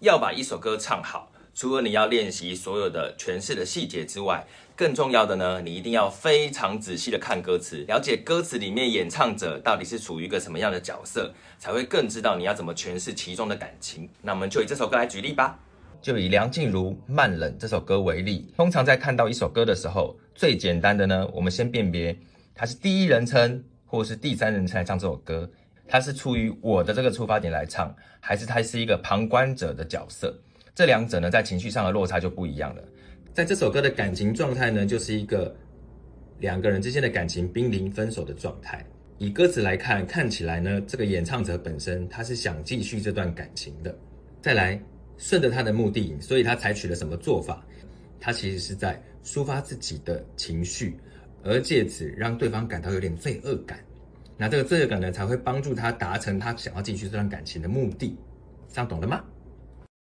要把一首歌唱好，除了你要练习所有的诠释的细节之外，更重要的呢，你一定要非常仔细的看歌词，了解歌词里面演唱者到底是处于一个什么样的角色，才会更知道你要怎么诠释其中的感情。那我们就以这首歌来举例吧，就以梁静茹《慢冷》这首歌为例。通常在看到一首歌的时候，最简单的呢，我们先辨别它是第一人称或是第三人称来唱这首歌。他是出于我的这个出发点来唱，还是他是一个旁观者的角色？这两者呢，在情绪上的落差就不一样了。在这首歌的感情状态呢，就是一个两个人之间的感情濒临分手的状态。以歌词来看，看起来呢，这个演唱者本身他是想继续这段感情的。再来，顺着他的目的，所以他采取了什么做法？他其实是在抒发自己的情绪，而借此让对方感到有点罪恶感。那这个罪恶感呢，才会帮助他达成他想要继续这段感情的目的，这样懂了吗？